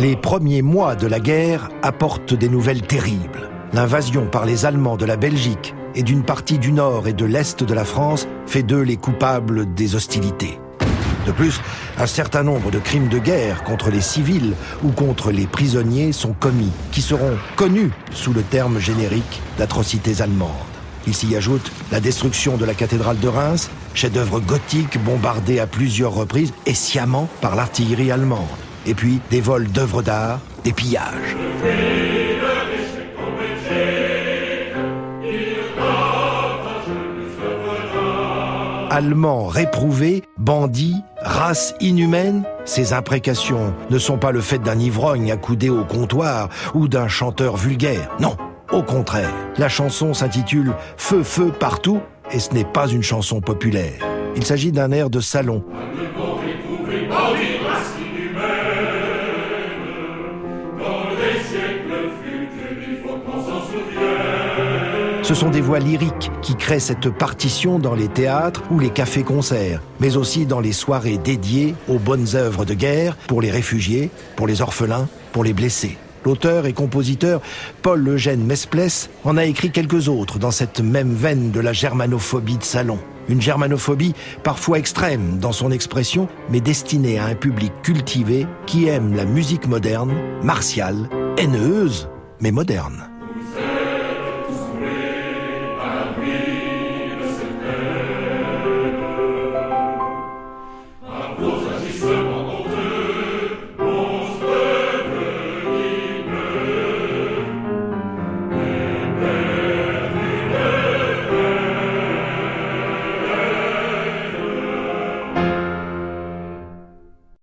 Les premiers mois de la guerre apportent des nouvelles terribles. L'invasion par les Allemands de la Belgique et d'une partie du nord et de l'est de la France fait d'eux les coupables des hostilités. De plus, un certain nombre de crimes de guerre contre les civils ou contre les prisonniers sont commis, qui seront connus sous le terme générique d'atrocités allemandes. Il s'y ajoute la destruction de la cathédrale de Reims, chef-d'œuvre gothique bombardé à plusieurs reprises et sciemment par l'artillerie allemande. Et puis des vols d'œuvres d'art, des pillages. Allemands réprouvés, bandits, race inhumaine, ces imprécations ne sont pas le fait d'un ivrogne accoudé au comptoir ou d'un chanteur vulgaire. Non, au contraire. La chanson s'intitule Feu, feu partout et ce n'est pas une chanson populaire. Il s'agit d'un air de salon. Ce sont des voix lyriques qui créent cette partition dans les théâtres ou les cafés-concerts, mais aussi dans les soirées dédiées aux bonnes œuvres de guerre pour les réfugiés, pour les orphelins, pour les blessés. L'auteur et compositeur Paul Eugène Mesplès en a écrit quelques autres dans cette même veine de la germanophobie de salon. Une germanophobie parfois extrême dans son expression, mais destinée à un public cultivé qui aime la musique moderne, martiale, haineuse, mais moderne.